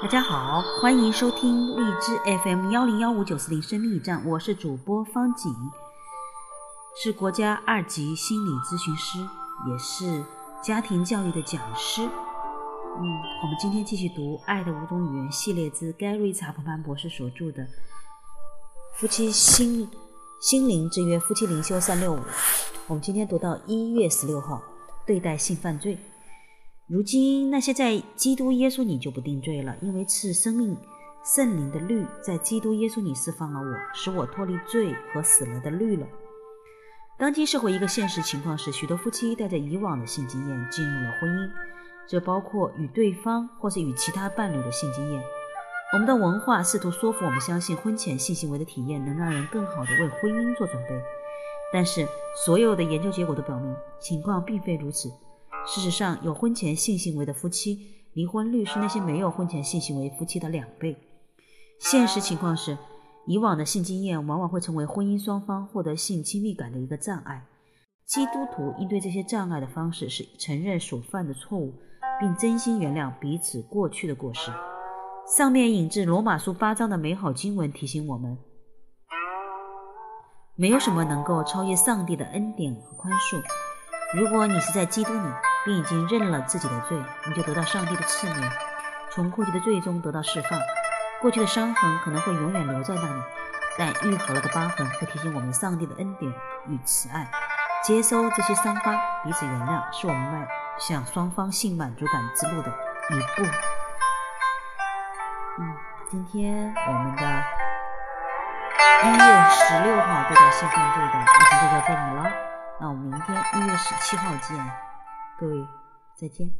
大家好，欢迎收听荔枝 FM 幺零幺五九四零生命驿站，我是主播方景，是国家二级心理咨询师，也是家庭教育的讲师。嗯，我们今天继续读《爱的五种语言》系列之盖瑞查普曼博士所著的《夫妻心心灵之约：夫妻灵修三六五》。我们今天读到一月十六号，对待性犯罪。如今那些在基督耶稣里就不定罪了，因为赐生命圣灵的律在基督耶稣里释放了我，使我脱离罪和死了的律了。当今社会一个现实情况是，许多夫妻带着以往的性经验进入了婚姻，这包括与对方或是与其他伴侣的性经验。我们的文化试图说服我们相信婚前性行为的体验能让人更好地为婚姻做准备，但是所有的研究结果都表明情况并非如此。事实上，有婚前性行为的夫妻离婚率是那些没有婚前性行为夫妻的两倍。现实情况是，以往的性经验往往会成为婚姻双方获得性亲密感的一个障碍。基督徒应对这些障碍的方式是承认所犯的错误，并真心原谅彼此过去的过失。上面引自罗马书八章的美好经文提醒我们：没有什么能够超越上帝的恩典和宽恕。如果你是在基督里，你已经认了自己的罪，你就得到上帝的赐名，从过去的罪中得到释放。过去的伤痕可能会永远留在那里，但愈合了的疤痕会提醒我们上帝的恩典与慈爱。接收这些伤疤，彼此原谅，是我们迈向双方性满足感之路的一步。嗯，今天我们的一月十六号对待性犯罪的已经就到这里了。那我们明天一月十七号见，各位再见。